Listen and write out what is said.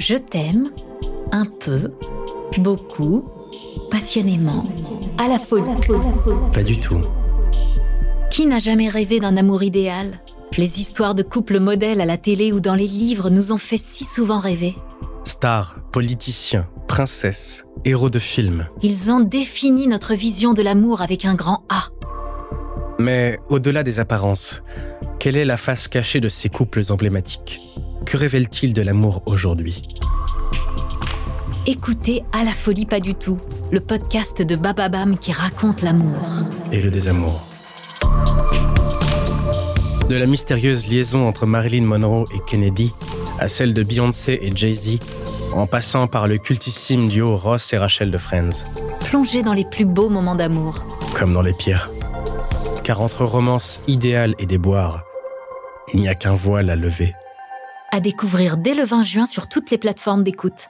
Je t'aime, un peu, beaucoup, passionnément, à la folie. Pas du tout. Qui n'a jamais rêvé d'un amour idéal? Les histoires de couples modèles à la télé ou dans les livres nous ont fait si souvent rêver. Stars, politiciens, princesses, héros de films. Ils ont défini notre vision de l'amour avec un grand A. Mais au-delà des apparences, quelle est la face cachée de ces couples emblématiques? Que révèle-t-il de l'amour aujourd'hui Écoutez À la folie pas du tout, le podcast de Bababam qui raconte l'amour. Et le désamour. De la mystérieuse liaison entre Marilyn Monroe et Kennedy à celle de Beyoncé et Jay-Z, en passant par le cultissime duo Ross et Rachel de Friends. Plongez dans les plus beaux moments d'amour. Comme dans les pires. Car entre romance idéale et déboire, il n'y a qu'un voile à lever. À découvrir dès le 20 juin sur toutes les plateformes d'écoute.